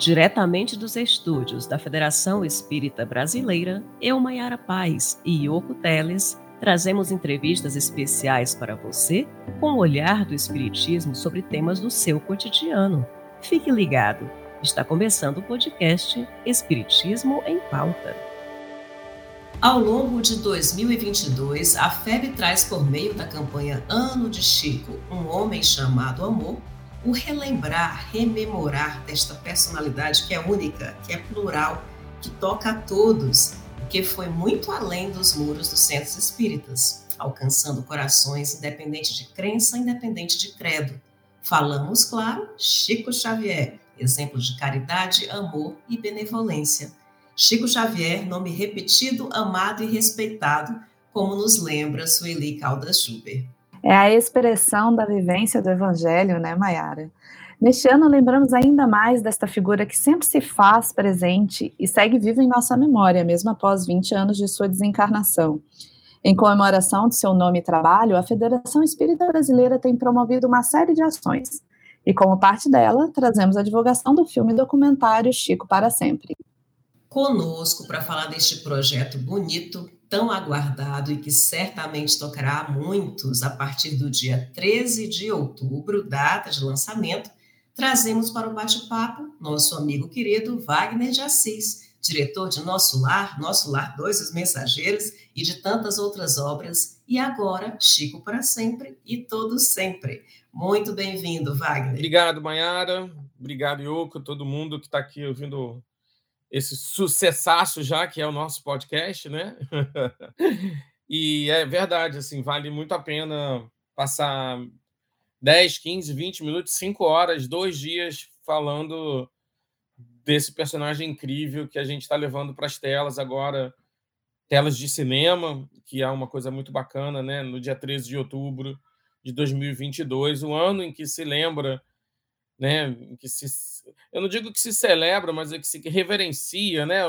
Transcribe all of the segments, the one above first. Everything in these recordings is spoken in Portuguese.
Diretamente dos estúdios da Federação Espírita Brasileira, eu, Maiara Paz e Yoko Teles, trazemos entrevistas especiais para você com o olhar do Espiritismo sobre temas do seu cotidiano. Fique ligado, está começando o podcast Espiritismo em Pauta. Ao longo de 2022, a FEB traz por meio da campanha Ano de Chico, um homem chamado Amor, o relembrar, rememorar desta personalidade que é única, que é plural, que toca a todos, que foi muito além dos muros dos centros espíritas, alcançando corações independente de crença, independente de credo. Falamos, claro, Chico Xavier, exemplo de caridade, amor e benevolência. Chico Xavier, nome repetido, amado e respeitado, como nos lembra Sueli Caldas Schuber. É a expressão da vivência do Evangelho, né, Mayara? Neste ano, lembramos ainda mais desta figura que sempre se faz presente e segue viva em nossa memória, mesmo após 20 anos de sua desencarnação. Em comemoração de seu nome e trabalho, a Federação Espírita Brasileira tem promovido uma série de ações. E como parte dela, trazemos a divulgação do filme documentário Chico para Sempre. Conosco para falar deste projeto bonito, tão aguardado e que certamente tocará a muitos a partir do dia 13 de outubro, data de lançamento, trazemos para o bate-papo nosso amigo querido Wagner de Assis, diretor de Nosso Lar, Nosso Lar 2, Os Mensageiros e de tantas outras obras, e agora Chico para Sempre e Todo Sempre. Muito bem-vindo, Wagner. Obrigado, Mayara. Obrigado, Yoko, todo mundo que está aqui ouvindo esse sucessaço já, que é o nosso podcast, né? e é verdade, assim, vale muito a pena passar 10, 15, 20 minutos, 5 horas, dois dias falando desse personagem incrível que a gente está levando para as telas agora, telas de cinema, que é uma coisa muito bacana, né? No dia 13 de outubro de 2022, o ano em que se lembra, né? Que se eu não digo que se celebra, mas é que se reverencia, né?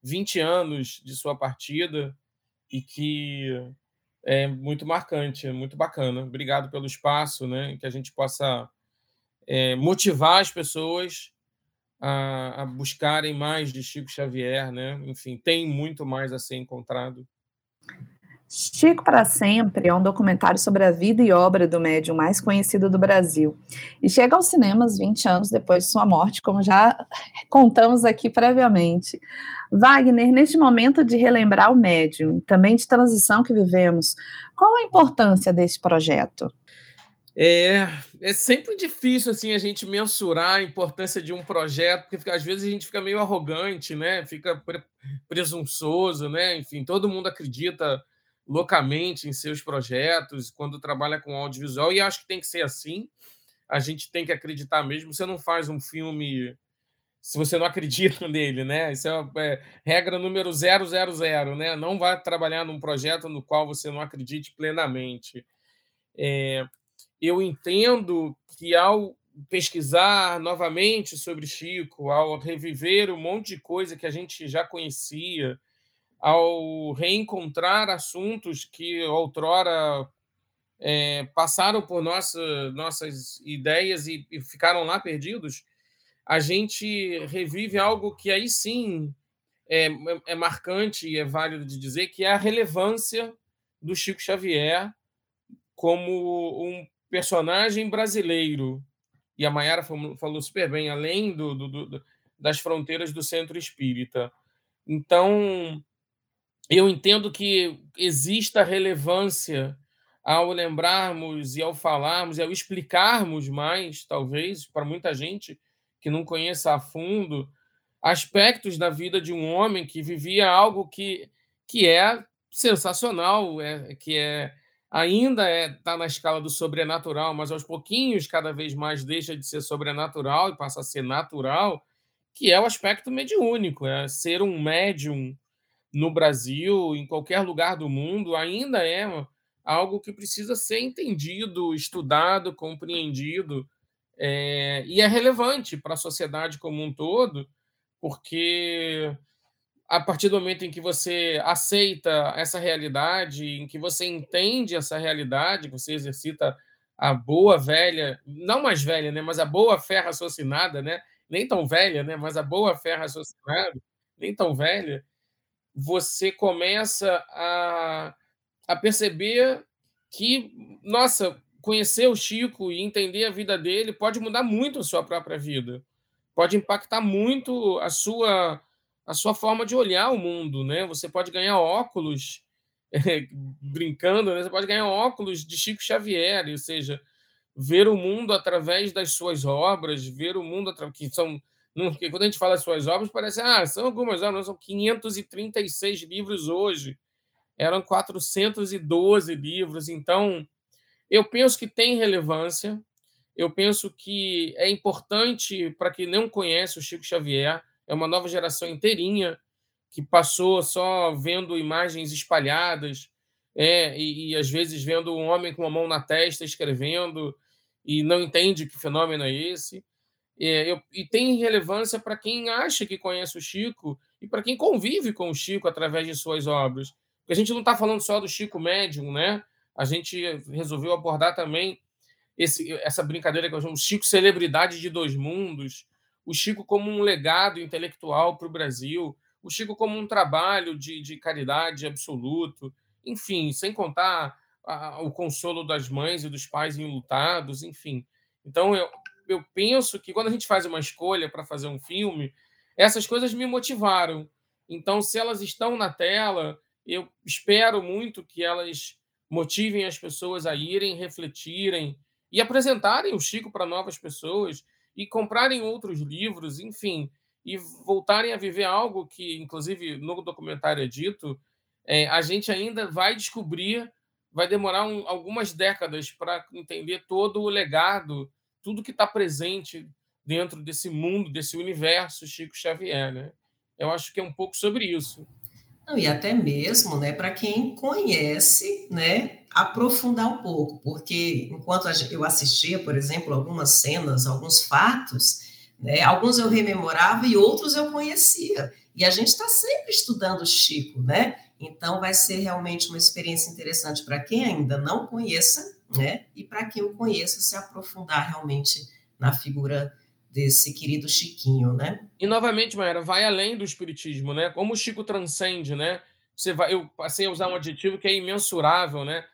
20 anos de sua partida e que é muito marcante, é muito bacana. Obrigado pelo espaço, né? Que a gente possa é, motivar as pessoas a, a, buscarem mais de Chico Xavier, né? Enfim, tem muito mais a ser encontrado. Chico para Sempre é um documentário sobre a vida e obra do médium mais conhecido do Brasil. E chega aos cinemas 20 anos depois de sua morte, como já contamos aqui previamente. Wagner, neste momento de relembrar o médium, também de transição que vivemos, qual a importância desse projeto? É, é sempre difícil assim a gente mensurar a importância de um projeto, porque às vezes a gente fica meio arrogante, né? Fica presunçoso, né? Enfim, todo mundo acredita loucamente em seus projetos, quando trabalha com audiovisual, e acho que tem que ser assim. A gente tem que acreditar mesmo. Você não faz um filme se você não acredita nele, né? Isso é, é regra número 000, né? Não vá trabalhar num projeto no qual você não acredite plenamente. É, eu entendo que ao pesquisar novamente sobre Chico, ao reviver um monte de coisa que a gente já conhecia, ao reencontrar assuntos que outrora é, passaram por nossa, nossas ideias e, e, ficaram lá perdidos, a gente revive algo que aí sim é, é marcante e é válido de dizer, que é a relevância do Chico Xavier como um personagem brasileiro. E a Mayara falou, falou super bem, além do, do, do, das fronteiras do centro espírita. Então, eu entendo que exista relevância ao lembrarmos e ao falarmos e ao explicarmos mais, talvez, para muita gente que não conheça a fundo, aspectos da vida de um homem que vivia algo que, que é sensacional, é, que é ainda está é, tá na escala do sobrenatural, mas aos pouquinhos, cada vez mais deixa de ser sobrenatural e passa a ser natural, que é o aspecto mediúnico, é ser um médium no Brasil, em qualquer lugar do mundo, ainda é algo que precisa ser entendido, estudado, compreendido, é, e é relevante para a sociedade como um todo, porque a partir do momento em que você aceita essa realidade, em que você entende essa realidade, você exercita a boa velha, não mais velha, né, mas a boa fé raciocinada, né, nem tão velha, né? mas a boa fé raciocinada, nem tão velha, você começa a, a perceber que, nossa, conhecer o Chico e entender a vida dele pode mudar muito a sua própria vida, pode impactar muito a sua a sua forma de olhar o mundo, né? Você pode ganhar óculos é, brincando, né? Você pode ganhar óculos de Chico Xavier, ou seja, ver o mundo através das suas obras, ver o mundo que são porque quando a gente fala suas obras, parece, ah, são algumas obras, são 536 livros hoje, eram 412 livros, então eu penso que tem relevância, eu penso que é importante para quem não conhece o Chico Xavier, é uma nova geração inteirinha que passou só vendo imagens espalhadas, é, e, e às vezes vendo um homem com a mão na testa escrevendo e não entende que fenômeno é esse. É, eu, e tem relevância para quem acha que conhece o Chico e para quem convive com o Chico através de suas obras. Porque a gente não está falando só do Chico médium, né? A gente resolveu abordar também esse, essa brincadeira que eu chamo Chico celebridade de dois mundos, o Chico como um legado intelectual para o Brasil, o Chico como um trabalho de, de caridade absoluto, enfim, sem contar a, o consolo das mães e dos pais enlutados, enfim. Então, eu, eu penso que quando a gente faz uma escolha para fazer um filme, essas coisas me motivaram. Então, se elas estão na tela, eu espero muito que elas motivem as pessoas a irem, refletirem e apresentarem o Chico para novas pessoas e comprarem outros livros, enfim, e voltarem a viver algo que, inclusive, no documentário é dito, é, a gente ainda vai descobrir, vai demorar um, algumas décadas para entender todo o legado tudo que está presente dentro desse mundo, desse universo Chico Xavier, né? Eu acho que é um pouco sobre isso. Não, e até mesmo, né, para quem conhece, né, aprofundar um pouco, porque enquanto eu assistia, por exemplo, algumas cenas, alguns fatos, né, alguns eu rememorava e outros eu conhecia. E a gente está sempre estudando Chico, né? Então vai ser realmente uma experiência interessante para quem ainda não conheça né? E para quem o conheça, se aprofundar realmente na figura desse querido Chiquinho, né? E novamente, Maera, vai além do espiritismo, né? Como o Chico transcende, né? Você vai, eu passei a usar um adjetivo que é imensurável, né?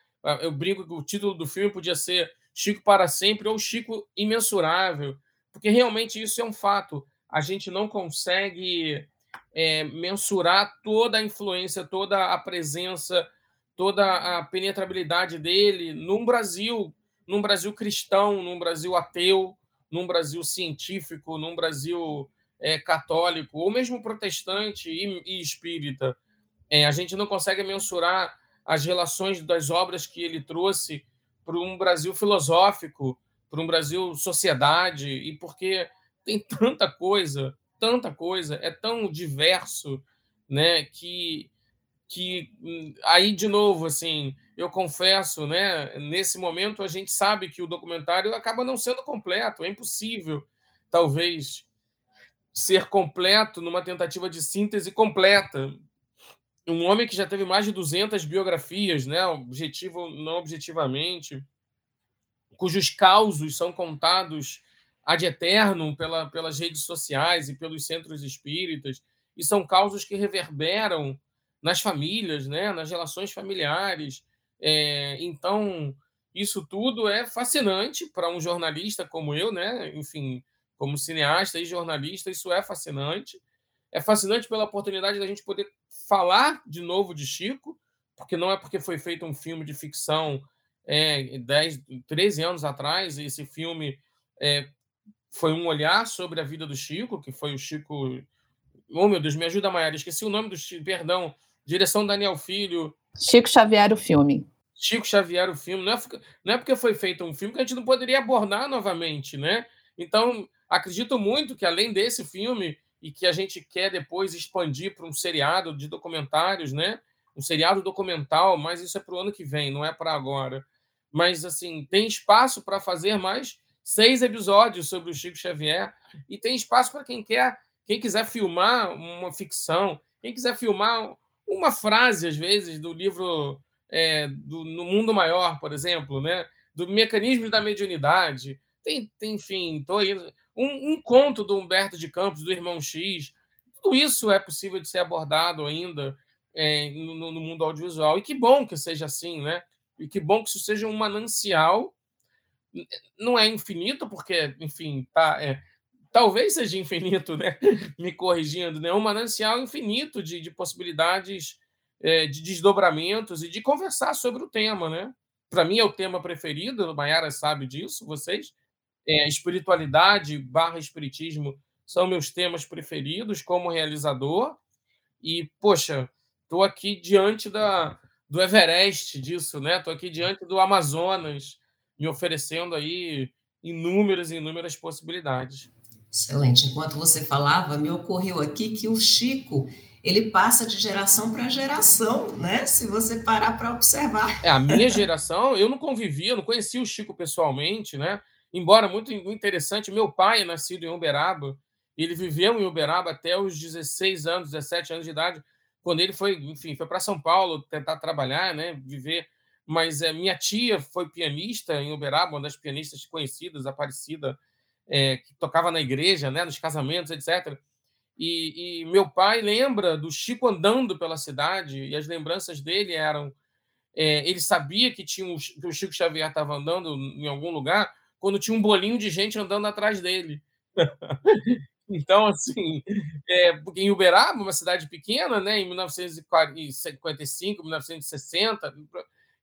Eu brinco que o título do filme podia ser Chico para sempre ou Chico imensurável, porque realmente isso é um fato. A gente não consegue é, mensurar toda a influência, toda a presença toda a penetrabilidade dele num Brasil, num Brasil cristão, num Brasil ateu, num Brasil científico, num Brasil é, católico, ou mesmo protestante e, e espírita. É, a gente não consegue mensurar as relações das obras que ele trouxe para um Brasil filosófico, para um Brasil sociedade, e porque tem tanta coisa, tanta coisa, é tão diverso, né, que que hum, aí de novo assim eu confesso né nesse momento a gente sabe que o documentário acaba não sendo completo é impossível talvez ser completo numa tentativa de síntese completa. Um homem que já teve mais de 200 biografias né objetivo não objetivamente cujos causos são contados ad eterno pela, pelas redes sociais e pelos centros espíritas e são causos que reverberam nas famílias, né, nas relações familiares. É, então, isso tudo é fascinante para um jornalista como eu, né? Enfim, como cineasta e jornalista, isso é fascinante. É fascinante pela oportunidade da gente poder falar de novo de Chico, porque não é porque foi feito um filme de ficção é, 10, 13 anos atrás, esse filme é, foi um olhar sobre a vida do Chico, que foi o Chico. Oh, meu Deus, me ajuda, Maiara, esqueci o nome do Chico, perdão, Direção Daniel Filho. Chico Xavier, o filme. Chico Xavier, o filme. Não é, não é porque foi feito um filme que a gente não poderia abordar novamente, né? Então, acredito muito que, além desse filme, e que a gente quer depois expandir para um seriado de documentários, né? Um seriado documental, mas isso é para o ano que vem, não é para agora. Mas, assim, tem espaço para fazer mais seis episódios sobre o Chico Xavier e tem espaço para quem quer, quem quiser filmar uma ficção, quem quiser filmar uma frase, às vezes, do livro é, do, No Mundo Maior, por exemplo, né? do mecanismo da mediunidade. Tem, tem enfim, tô aí, um, um, conto do Humberto de Campos, do Irmão X. Tudo isso é possível de ser abordado ainda é, no, no, mundo audiovisual. E que bom que seja assim, né? E que bom que isso seja um manancial. Não é infinito, porque, enfim, tá, é, talvez seja infinito, né? Me corrigindo, né? Um manancial infinito de, de possibilidades é, de desdobramentos e de conversar sobre o tema, né? Para mim é o tema preferido, Mayara sabe disso, vocês. É, espiritualidade barra espiritismo são meus temas preferidos como realizador. E, poxa, estou aqui diante da, do Everest disso, né? Estou aqui diante do Amazonas, me oferecendo aí inúmeras e inúmeras possibilidades. Excelente. Enquanto você falava, me ocorreu aqui que o Chico ele passa de geração para geração, né? Se você parar para observar. É, a minha geração, eu não convivia, não conhecia o Chico pessoalmente, né? Embora muito interessante, meu pai é nascido em Uberaba, ele viveu em Uberaba até os 16 anos, 17 anos de idade, quando ele foi, enfim, foi para São Paulo tentar trabalhar, né? Viver. Mas é, minha tia foi pianista em Uberaba, uma das pianistas conhecidas, Aparecida, é, que tocava na igreja, né? Nos casamentos, etc. E, e, meu pai lembra do Chico andando pela cidade, e as lembranças dele eram. É, ele sabia que, tinha um, que o Chico Xavier estava andando em algum lugar quando tinha um bolinho de gente andando atrás dele. então, assim, é, porque em Uberaba, uma cidade pequena, né, em 1955, 1960,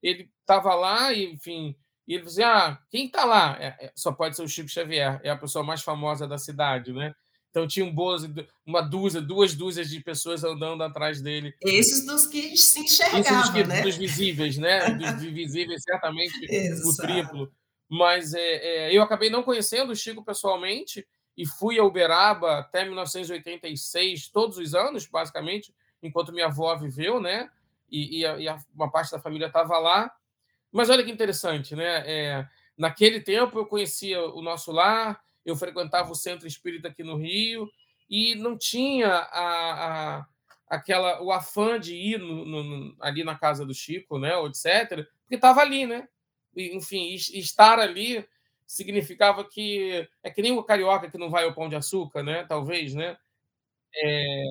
ele estava lá e, enfim, e ele dizia: ah, quem está lá? É, é, só pode ser o Chico Xavier, é a pessoa mais famosa da cidade, né? Então tinham boas, uma dúzia, duas dúzias de pessoas andando atrás dele. Esses dos que se enxergavam, dos, que, né? dos visíveis, né? Dos visíveis, certamente o triplo. Mas é, é, eu acabei não conhecendo o Chico pessoalmente e fui a Uberaba até 1986, todos os anos, basicamente, enquanto minha avó viveu, né? E, e, a, e a, uma parte da família estava lá. Mas olha que interessante, né? É, naquele tempo eu conhecia o nosso lar, eu frequentava o centro espírita aqui no Rio e não tinha a, a aquela o afã de ir no, no, ali na casa do Chico, né, ou etc, porque estava ali, né? E, enfim, estar ali significava que é que nem o carioca que não vai ao pão de açúcar, né? Talvez, né? É,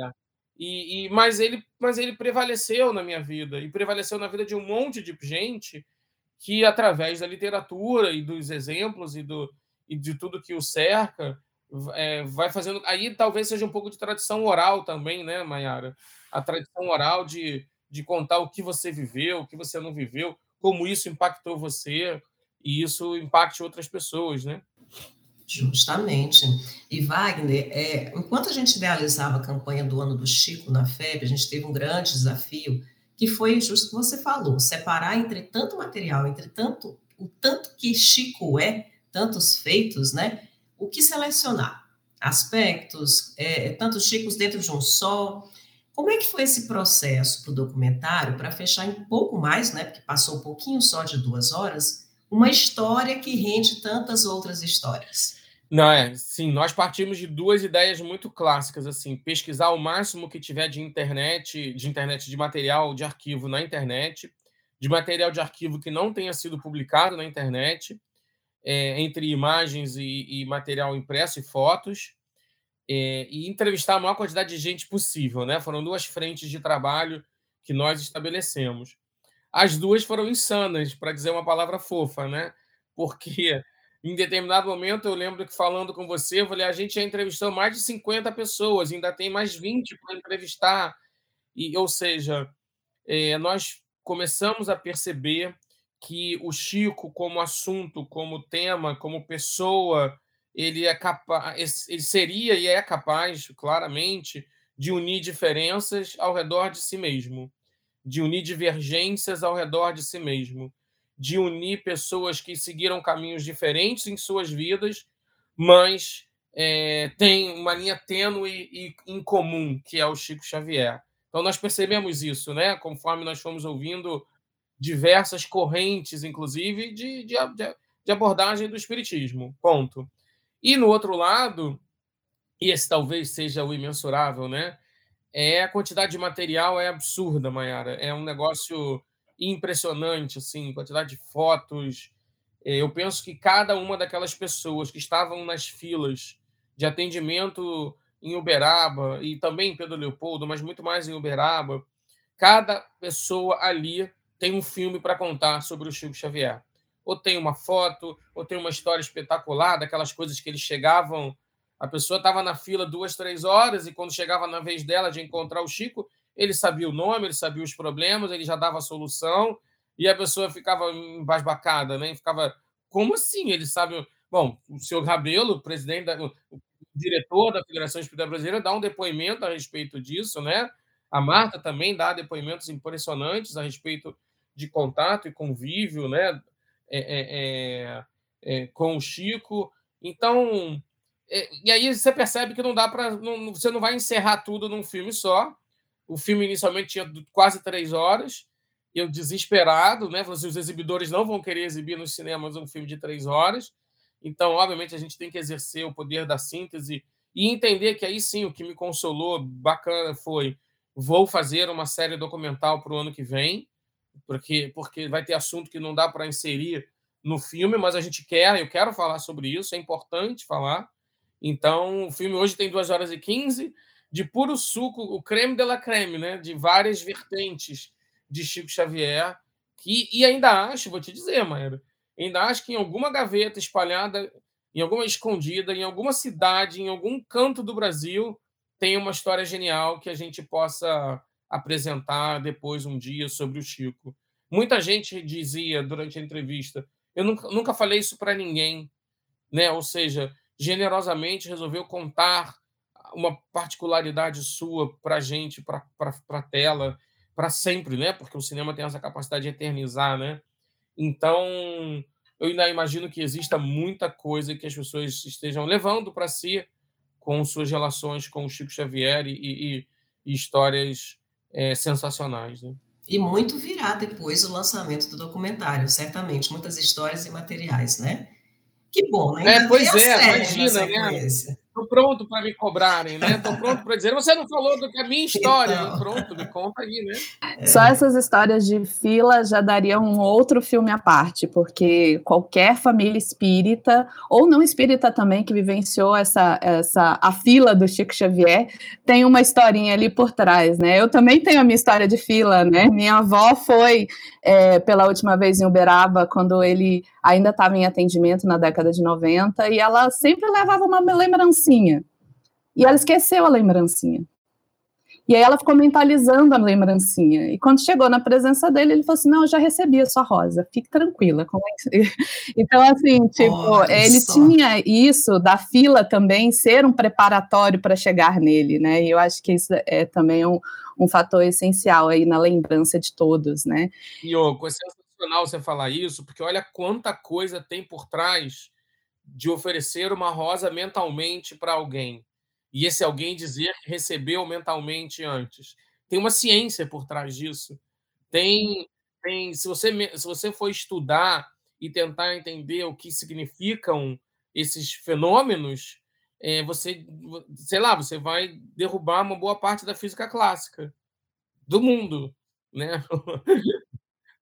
e, e, mas ele mas ele prevaleceu na minha vida e prevaleceu na vida de um monte de gente que através da literatura e dos exemplos e do e de tudo que o cerca, é, vai fazendo. Aí talvez seja um pouco de tradição oral também, né, Mayara? A tradição oral de, de contar o que você viveu, o que você não viveu, como isso impactou você e isso impacte outras pessoas, né? Justamente. E Wagner, é, enquanto a gente idealizava a campanha do ano do Chico na FEB, a gente teve um grande desafio, que foi justo que você falou, separar entre tanto material, entre tanto o tanto que Chico é, tantos feitos, né? O que selecionar? Aspectos, é, tantos chicos dentro de um só. Como é que foi esse processo para o documentário, para fechar em pouco mais, né? Porque passou um pouquinho só de duas horas, uma história que rende tantas outras histórias. Não, é, sim, nós partimos de duas ideias muito clássicas, assim, pesquisar o máximo que tiver de internet, de internet, de material de arquivo na internet, de material de arquivo que não tenha sido publicado na internet, é, entre imagens e, e, material impresso e fotos, é, e entrevistar a maior quantidade de gente possível. Né? Foram duas frentes de trabalho que nós estabelecemos. As duas foram insanas, para dizer uma palavra fofa, né? porque em determinado momento eu lembro que falando com você, eu falei, a gente já entrevistou mais de 50 pessoas, ainda tem mais 20 para entrevistar. E, ou seja, é, nós começamos a perceber que o Chico, como assunto, como tema, como pessoa, ele é capaz, ele seria e é capaz, claramente, de unir diferenças ao redor de si mesmo, de unir divergências ao redor de si mesmo, de unir pessoas que seguiram caminhos diferentes em suas vidas, mas é, têm uma linha tênue e incomum, que é o Chico Xavier. Então nós percebemos isso, né? Conforme nós fomos ouvindo diversas correntes, inclusive, de, de, de abordagem do espiritismo. Ponto. E no outro lado, e esse talvez seja o imensurável, né? É a quantidade de material é absurda, Mayara. É um negócio impressionante, assim, quantidade de fotos. É, eu penso que cada uma daquelas pessoas que estavam nas filas de atendimento em Uberaba e também em Pedro Leopoldo, mas muito mais em Uberaba, cada pessoa ali tem um filme para contar sobre o Chico Xavier. Ou tem uma foto, ou tem uma história espetacular, daquelas coisas que eles chegavam. A pessoa estava na fila duas, três horas, e quando chegava na vez dela de encontrar o Chico, ele sabia o nome, ele sabia os problemas, ele já dava a solução, e a pessoa ficava embasbacada, né? Ficava, como assim? Ele sabe. Bom, o senhor Rabelo, presidente, da, o diretor da Federação Espírita Brasileira, dá um depoimento a respeito disso, né? A Marta também dá depoimentos impressionantes a respeito de contato e convívio, né? É, é, é, é com o Chico. Então, é, e aí você percebe que não dá para. Você não vai encerrar tudo num filme só. O filme inicialmente tinha quase três horas. Eu desesperado, né? Falei assim, os exibidores não vão querer exibir nos cinemas um filme de três horas. Então, obviamente, a gente tem que exercer o poder da síntese e entender que aí sim o que me consolou bacana foi vou fazer uma série documental para o ano que vem, porque porque vai ter assunto que não dá para inserir no filme, mas a gente quer, eu quero falar sobre isso, é importante falar. Então, o filme hoje tem 2 horas e 15 de puro suco, o creme de la creme, né? De várias vertentes de Chico Xavier, que, e ainda acho, vou te dizer, Maíra, ainda acho que em alguma gaveta espalhada, em alguma escondida, em alguma cidade, em algum canto do Brasil, tem uma história genial que a gente possa apresentar depois um dia sobre o Chico. Muita gente dizia durante a entrevista, eu nunca, nunca falei isso para ninguém, né? Ou seja, generosamente resolveu contar uma particularidade sua para a gente, para a tela, para sempre, né? Porque o cinema tem essa capacidade de eternizar, né? Então, eu ainda imagino que exista muita coisa que as pessoas estejam levando para si com suas relações com o Chico Xavier e, e, e histórias é, sensacionais, né? E muito virá depois o lançamento do documentário, certamente, muitas histórias e materiais, né? Que bom, né? É, pois é, imagina, né? Estou pronto para me cobrarem, né? Estou pronto para dizer, você não falou do que é a minha história. Então... Pronto, me conta aí, né? É. Só essas histórias de fila já daria um outro filme à parte, porque qualquer família espírita, ou não espírita também, que vivenciou essa, essa a fila do Chico Xavier, tem uma historinha ali por trás, né? Eu também tenho a minha história de fila, né? Minha avó foi é, pela última vez em Uberaba, quando ele ainda estava em atendimento na década de 90, e ela sempre levava uma lembrancinha. E ela esqueceu a lembrancinha. E aí ela ficou mentalizando a lembrancinha. E quando chegou na presença dele, ele falou assim: Não, eu já recebi a sua rosa, fique tranquila. É então, assim, tipo, Olha ele tinha isso da fila também ser um preparatório para chegar nele, né? E eu acho que isso é também um, um fator essencial aí na lembrança de todos, né? E, ô, é sensacional você falar isso, porque olha quanta coisa tem por trás de oferecer uma rosa mentalmente para alguém e esse alguém dizer que recebeu mentalmente antes. Tem uma ciência por trás disso. Tem, tem se você se você for estudar e tentar entender o que significam esses fenômenos, é, você, sei lá, você vai derrubar uma boa parte da física clássica do mundo, né?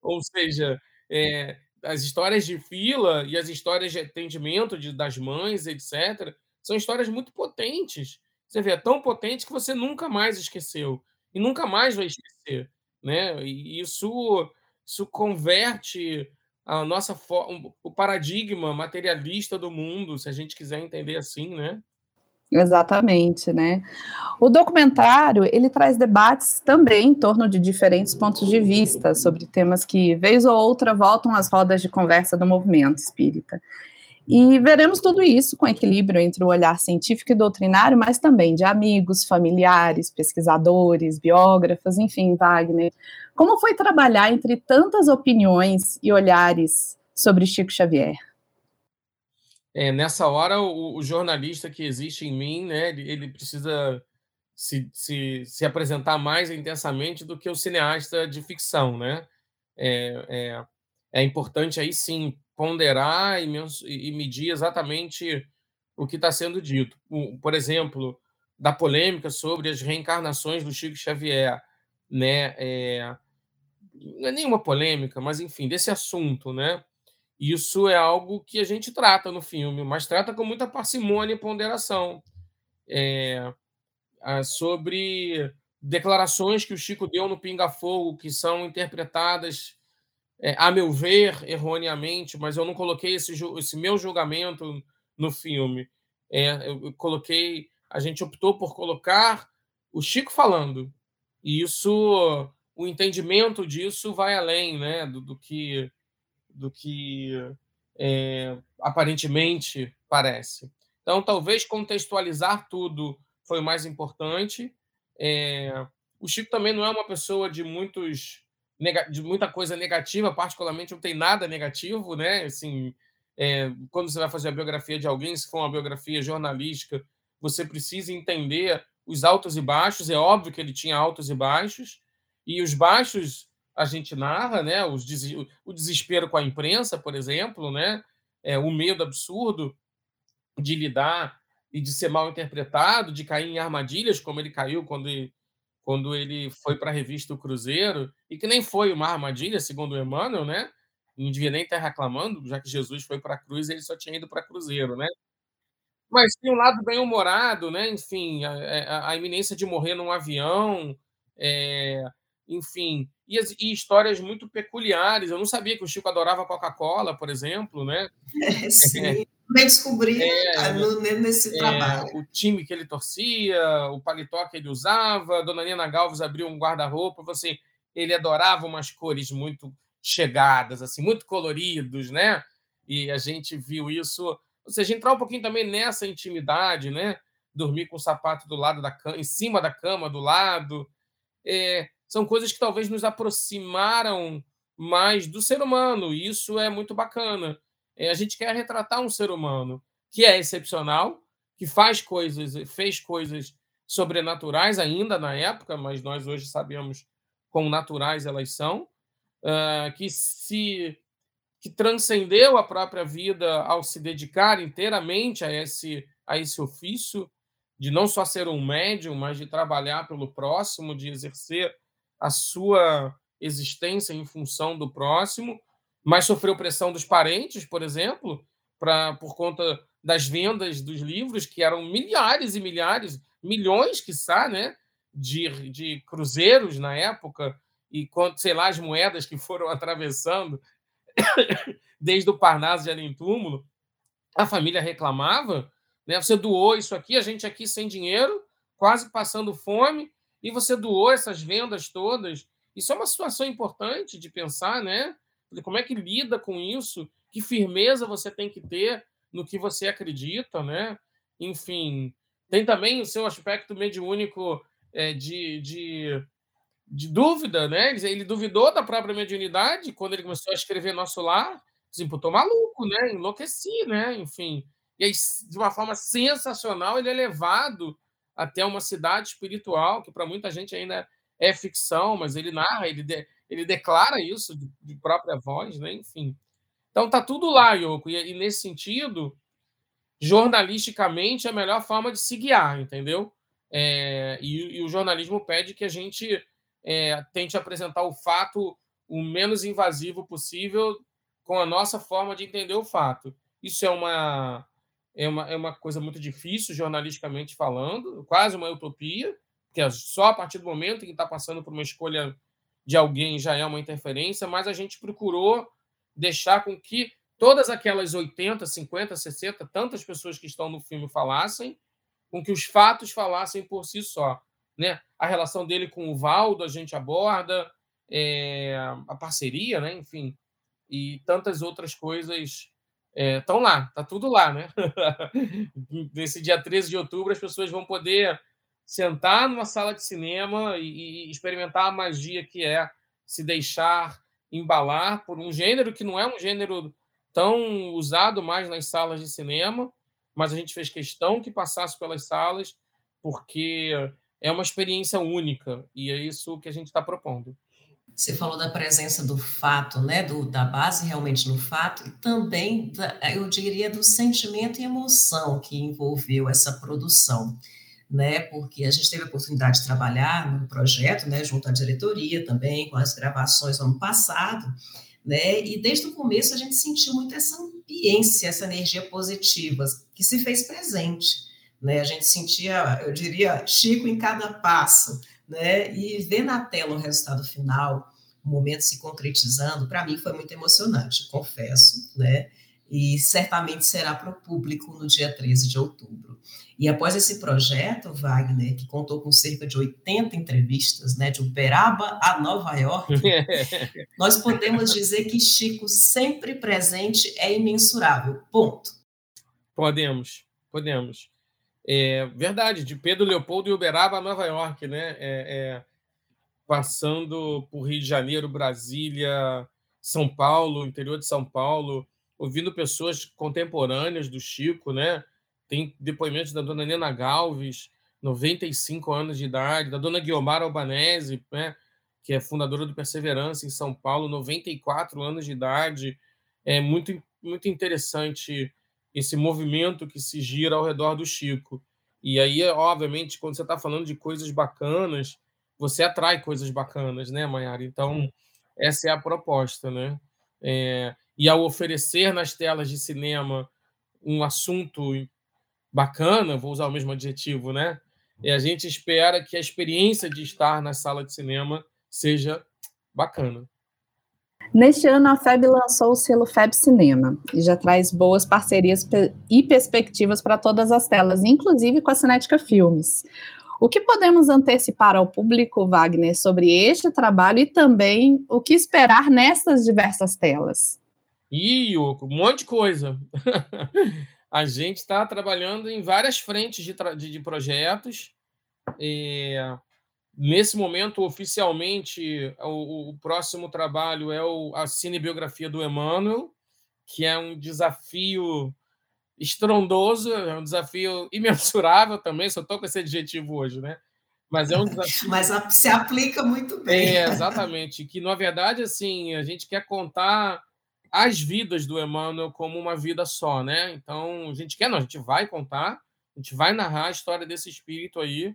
Ou seja, é, as histórias de fila e as histórias de atendimento de, das mães, etc., são histórias muito potentes você vê, é tão potente que você nunca mais esqueceu e nunca mais vai esquecer, né? E isso isso converte a nossa o paradigma materialista do mundo, se a gente quiser entender assim, né? Exatamente, né? O documentário ele traz debates também em torno de diferentes pontos de vista sobre temas que vez ou outra voltam às rodas de conversa do movimento espírita. E veremos tudo isso com equilíbrio entre o olhar científico e doutrinário, mas também de amigos, familiares, pesquisadores, biógrafos, enfim, Wagner. Como foi trabalhar entre tantas opiniões e olhares sobre Chico Xavier? É, nessa hora, o, o, jornalista que existe em mim, né, ele, ele precisa se, se, se, apresentar mais intensamente do que o cineasta de ficção, né? É, é, é importante aí sim ponderar e, e medir exatamente o que está sendo dito. Por exemplo, da polêmica sobre as reencarnações do Chico Xavier, né? É, não é nenhuma polêmica, mas enfim, desse assunto, né? Isso é algo que a gente trata no filme, mas trata com muita parcimônia e ponderação. É, sobre declarações que o Chico deu no Pinga Fogo, que são interpretadas, é, a meu ver, erroneamente, mas eu não coloquei esse, esse meu julgamento no filme. É, eu coloquei, a gente optou por colocar o Chico falando. E isso, o entendimento disso vai além né, do, do que, do que é, aparentemente parece. Então, talvez contextualizar tudo foi mais importante. É, o Chico também não é uma pessoa de muitos de muita coisa negativa, particularmente não tem nada negativo, né? Assim, é, quando você vai fazer a biografia de alguém, se for uma biografia jornalística, você precisa entender os altos e baixos. É óbvio que ele tinha altos e baixos, e os baixos a gente narra, né? Os, o desespero com a imprensa, por exemplo, né? É, o medo absurdo de lidar e de ser mal interpretado, de cair em armadilhas, como ele caiu quando ele, quando ele foi para a revista O Cruzeiro, e que nem foi uma armadilha, segundo Emmanuel, né? Não devia nem estar reclamando, já que Jesus foi para a cruz, ele só tinha ido para Cruzeiro, né? Mas tem um lado bem humorado, né? Enfim, a, a, a iminência de morrer num avião, é, enfim, e, e, histórias muito peculiares. Eu não sabia que o Chico adorava Coca-Cola, por exemplo, né? É, sim. É, também descobri é, no, nesse é, trabalho. O time que ele torcia, o paletó que ele usava, dona Nina Galves abriu um guarda-roupa, você, ele adorava umas cores muito chegadas, assim, muito coloridos, né? E a gente viu isso, ou seja, entrar um pouquinho também nessa intimidade, né? Dormir com o sapato do lado da cama, em cima da cama, do lado. É, são coisas que talvez nos aproximaram mais do ser humano, e isso é muito bacana. É, a gente quer retratar um ser humano que é excepcional, que faz coisas, fez coisas sobrenaturais ainda na época, mas nós hoje sabemos quão naturais elas são, uh, que se que transcendeu a própria vida ao se dedicar inteiramente a esse a esse ofício de não só ser um médium, mas de trabalhar pelo próximo, de exercer a sua existência em função do próximo mas sofreu pressão dos parentes, por exemplo, pra, por conta das vendas dos livros, que eram milhares e milhares, milhões, quiçá, né, de, de cruzeiros na época, e, sei lá, as moedas que foram atravessando desde o Parnaso de Além Túmulo, a família reclamava, né? Você doou isso aqui, a gente aqui sem dinheiro, quase passando fome, e você doou essas vendas todas. Isso é uma situação importante de pensar, né? Como é que lida com isso? Que firmeza você tem que ter no que você acredita, né? Enfim, tem também o seu aspecto mediúnico é, de, de, de, dúvida, né? Ele, duvidou da própria mediunidade quando ele começou a escrever Nosso Lar. Assim, pô, tô maluco, né? Enlouqueci, né? Enfim. E aí, de uma forma sensacional, ele é levado até uma cidade espiritual, que para muita gente ainda é ficção, mas ele narra, ele, de, ele declara isso de, de, própria voz, né? enfim. Então tá tudo lá, Yoko, e, e, nesse sentido, jornalisticamente, é a melhor forma de se guiar, entendeu? É, e, e, o jornalismo pede que a gente é, tente apresentar o fato o menos invasivo possível com a nossa forma de entender o fato. Isso é uma, é uma, é uma coisa muito difícil, jornalisticamente falando, quase uma utopia, que é só a partir do momento em que está passando por uma escolha de alguém já é uma interferência, mas a gente procurou deixar com que todas aquelas 80, 50, 60, tantas pessoas que estão no filme falassem, com que os fatos falassem por si só. Né? A relação dele com o Valdo, a gente aborda, é, a parceria, né? enfim, e tantas outras coisas estão é, lá, está tudo lá. Né? Nesse dia 13 de outubro, as pessoas vão poder sentar numa sala de cinema e, e experimentar a magia que é se deixar embalar por um gênero que não é um gênero tão usado mais nas salas de cinema, mas a gente fez questão que passasse pelas salas, porque é uma experiência única e é isso que a gente está propondo. Você falou da presença do fato, né, do, da base realmente no fato, e também, da, eu diria, do sentimento e emoção que envolveu essa produção né, porque a gente teve a oportunidade de trabalhar no projeto, né, junto à diretoria também, com as gravações no ano passado, né? E desde o começo a gente sentiu muito essa ambiência, essa energia positiva que se fez presente, né? A gente sentia, eu diria, Chico em cada passo, né? E ver na tela o resultado final, o momento se concretizando, para mim foi muito emocionante, confesso, né? E certamente será para o público no dia 13 de outubro. E após esse projeto, Wagner, que contou com cerca de 80 entrevistas, né, de Uberaba a Nova York, nós podemos dizer que Chico sempre presente é imensurável. Ponto. Podemos, podemos. É verdade, de Pedro Leopoldo e Uberaba Nova York, né? É, é, passando por Rio de Janeiro, Brasília, São Paulo, interior de São Paulo, ouvindo pessoas contemporâneas do Chico, né? Tem depoimentos da dona Nena Galves, 95 anos de idade, da dona Guiomar Albanese, né, que é fundadora do Perseverança em São Paulo, 94 anos de idade. É muito, muito interessante esse movimento que se gira ao redor do Chico. E aí, obviamente, quando você está falando de coisas bacanas, você atrai coisas bacanas, né, Mayara? Então, essa é a proposta, né? É, e ao oferecer nas telas de cinema um assunto bacana, vou usar o mesmo adjetivo, né? E a gente espera que a experiência de estar na sala de cinema seja bacana. Neste ano, a FEB lançou o selo FEB Cinema e já traz boas parcerias e perspectivas para todas as telas, inclusive com a Cinética Filmes. O que podemos antecipar ao público, Wagner, sobre este trabalho e também o que esperar nessas diversas telas? Ih, um monte de coisa. a gente está trabalhando em várias frentes de, de, de projetos. É, nesse momento, oficialmente, o, o, próximo trabalho é o, a cinebiografia do Emmanuel, que é um desafio estrondoso, é um desafio imensurável também, só estou com esse adjetivo hoje, né? Mas é um desafio. Mas se aplica muito bem. É, exatamente. Que, na verdade, assim, a gente quer contar as vidas do Emmanuel como uma vida só, né? Então, a gente quer, não, a gente vai contar, a gente vai narrar a história desse espírito aí,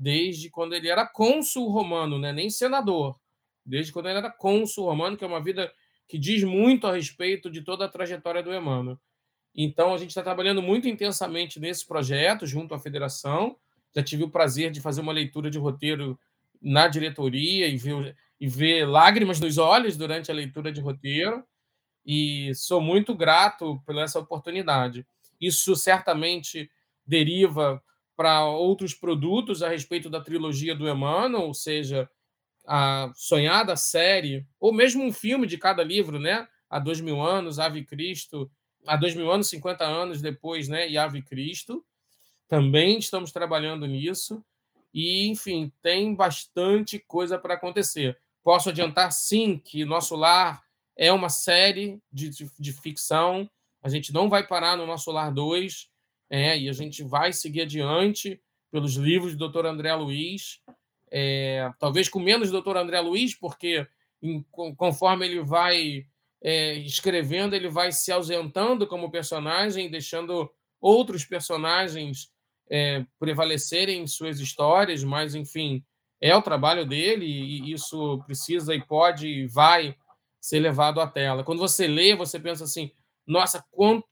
desde quando ele era cônsul romano, né? Nem senador, desde quando ele era cônsul romano, que é uma vida que diz muito a respeito de toda a trajetória do Emmanuel. Então, a gente está trabalhando muito intensamente nesse projeto, junto à federação. Já tive o prazer de fazer uma leitura de roteiro na diretoria e ver, e ver lágrimas nos olhos durante a leitura de roteiro e sou muito grato por essa oportunidade. Isso certamente deriva para outros produtos a respeito da trilogia do Emmanuel, ou seja, a sonhada série, ou mesmo um filme de cada livro, né? Há dois mil anos, Ave Cristo, há dois mil anos, 50 anos depois, né? E Ave Cristo. Também estamos trabalhando nisso. E, enfim, tem bastante coisa para acontecer. Posso adiantar, sim, que nosso lar é uma série de, de, de ficção. A gente não vai parar no nosso Lar 2, é, e a gente vai seguir adiante pelos livros do Dr. André Luiz. É, talvez com menos Dr. André Luiz, porque em, conforme ele vai é, escrevendo, ele vai se ausentando como personagem, deixando outros personagens é, prevalecerem em suas histórias, mas, enfim, é o trabalho dele e isso precisa e pode e vai ser levado à tela. Quando você lê, você pensa assim: nossa,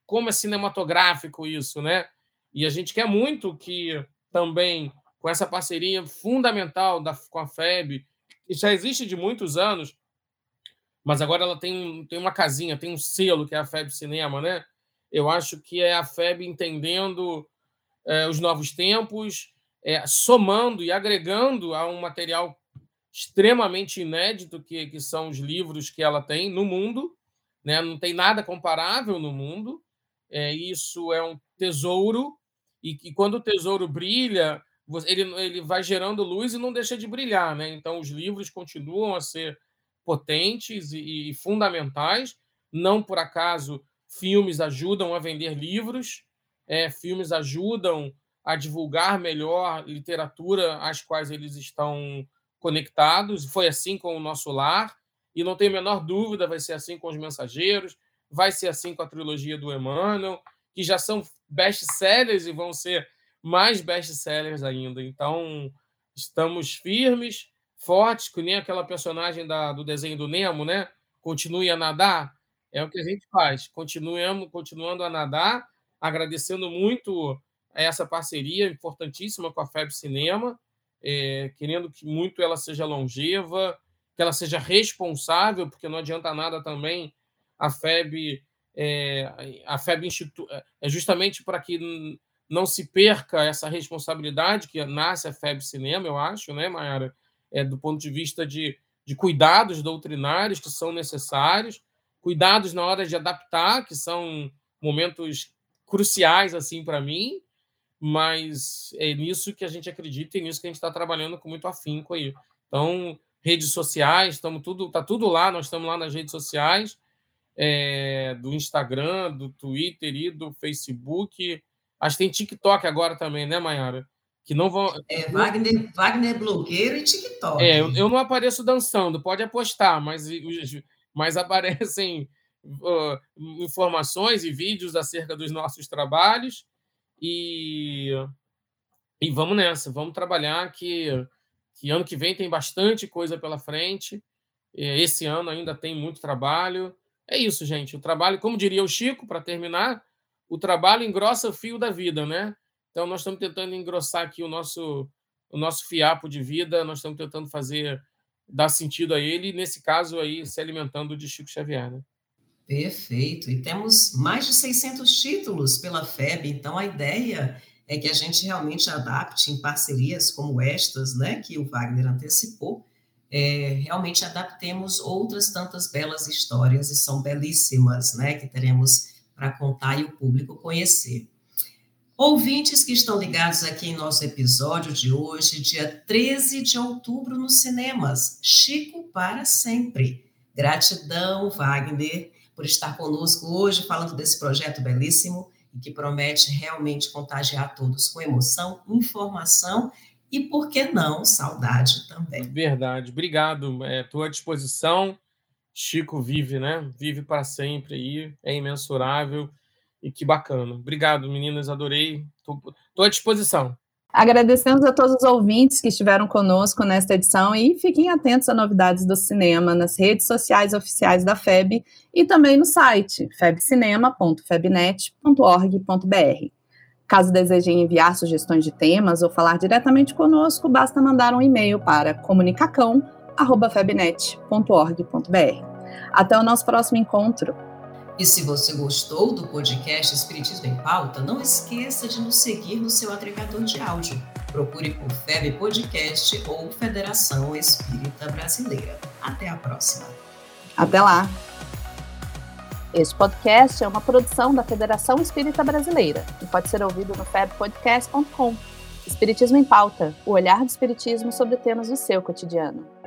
como é cinematográfico isso, né? E a gente quer muito que também, com essa parceria fundamental da, com a FEB, que já existe de muitos anos, mas agora ela tem, tem uma casinha, tem um selo que é a FEB Cinema, né? Eu acho que é a FEB entendendo é, os novos tempos, é, somando e agregando a um material extremamente inédito que, que são os livros que ela tem no mundo, né? não tem nada comparável no mundo. É, isso é um tesouro, e que quando o tesouro brilha, ele, ele vai gerando luz e não deixa de brilhar. Né? Então, os livros continuam a ser potentes e, e fundamentais. Não por acaso, filmes ajudam a vender livros, é, filmes ajudam a divulgar melhor literatura às quais eles estão conectados. Foi assim com o nosso lar, e não tenho a menor dúvida, vai ser assim com os mensageiros, vai ser assim com a trilogia do Emmanuel, que já são best-sellers e vão ser mais best-sellers ainda. Então, estamos firmes, fortes, que nem aquela personagem da, do desenho do Nemo, né? continue a nadar, é o que a gente faz. Continuamos, continuando a nadar, agradecendo muito essa parceria importantíssima com a FEB Cinema, é, querendo que muito ela seja longeva, que ela seja responsável, porque não adianta nada também a FEB é, a FEB Institu é justamente para que não se perca essa responsabilidade que nasce a FEB Cinema, eu acho, né, Mayara? É, do ponto de vista de, de cuidados doutrinários que são necessários, cuidados na hora de adaptar, que são momentos cruciais assim para mim, mas é nisso que a gente acredita e nisso que a gente está trabalhando com muito afinco aí. Então, redes sociais, estamos tudo, tá tudo lá, nós estamos lá nas redes sociais é, do Instagram, do Twitter e do Facebook. Acho que tem TikTok agora também, né, Mayara? Que não vão. É, Wagner, Wagner blogueiro e TikTok. É, eu, eu não apareço dançando, pode apostar, mas, mas aparecem uh, informações e vídeos acerca dos nossos trabalhos. E, e vamos nessa, vamos trabalhar que, que ano que vem tem bastante coisa pela frente. Esse ano ainda tem muito trabalho. É isso, gente. O trabalho, como diria o Chico, para terminar, o trabalho engrossa o fio da vida, né? Então, nós estamos tentando engrossar aqui o nosso, o nosso fiapo de vida, nós estamos tentando fazer, dar sentido a ele, nesse caso aí, se alimentando de Chico Xavier, né? Perfeito. E temos mais de 600 títulos pela FEB, então a ideia é que a gente realmente adapte em parcerias como estas, né, que o Wagner antecipou, é, realmente adaptemos outras tantas belas histórias, e são belíssimas, né, que teremos para contar e o público conhecer. Ouvintes que estão ligados aqui em nosso episódio de hoje, dia 13 de outubro nos cinemas, Chico para sempre. Gratidão, Wagner, por estar conosco hoje falando desse projeto belíssimo e que promete realmente contagiar todos com emoção, informação e, por que não, saudade também. Verdade. Obrigado. Estou é, à disposição. Chico vive, né? Vive para sempre aí, é imensurável e que bacana. Obrigado, meninas, adorei. Estou à disposição. Agradecemos a todos os ouvintes que estiveram conosco nesta edição e fiquem atentos a novidades do cinema nas redes sociais oficiais da FEB e também no site febcinema.febnet.org.br. Caso desejem enviar sugestões de temas ou falar diretamente conosco, basta mandar um e-mail para comunicacão.febnet.org.br. Até o nosso próximo encontro. E se você gostou do podcast Espiritismo em Pauta, não esqueça de nos seguir no seu agregador de áudio. Procure por FEB Podcast ou Federação Espírita Brasileira. Até a próxima. Até lá. Este podcast é uma produção da Federação Espírita Brasileira e pode ser ouvido no febpodcast.com. Espiritismo em Pauta, o olhar do Espiritismo sobre temas do seu cotidiano.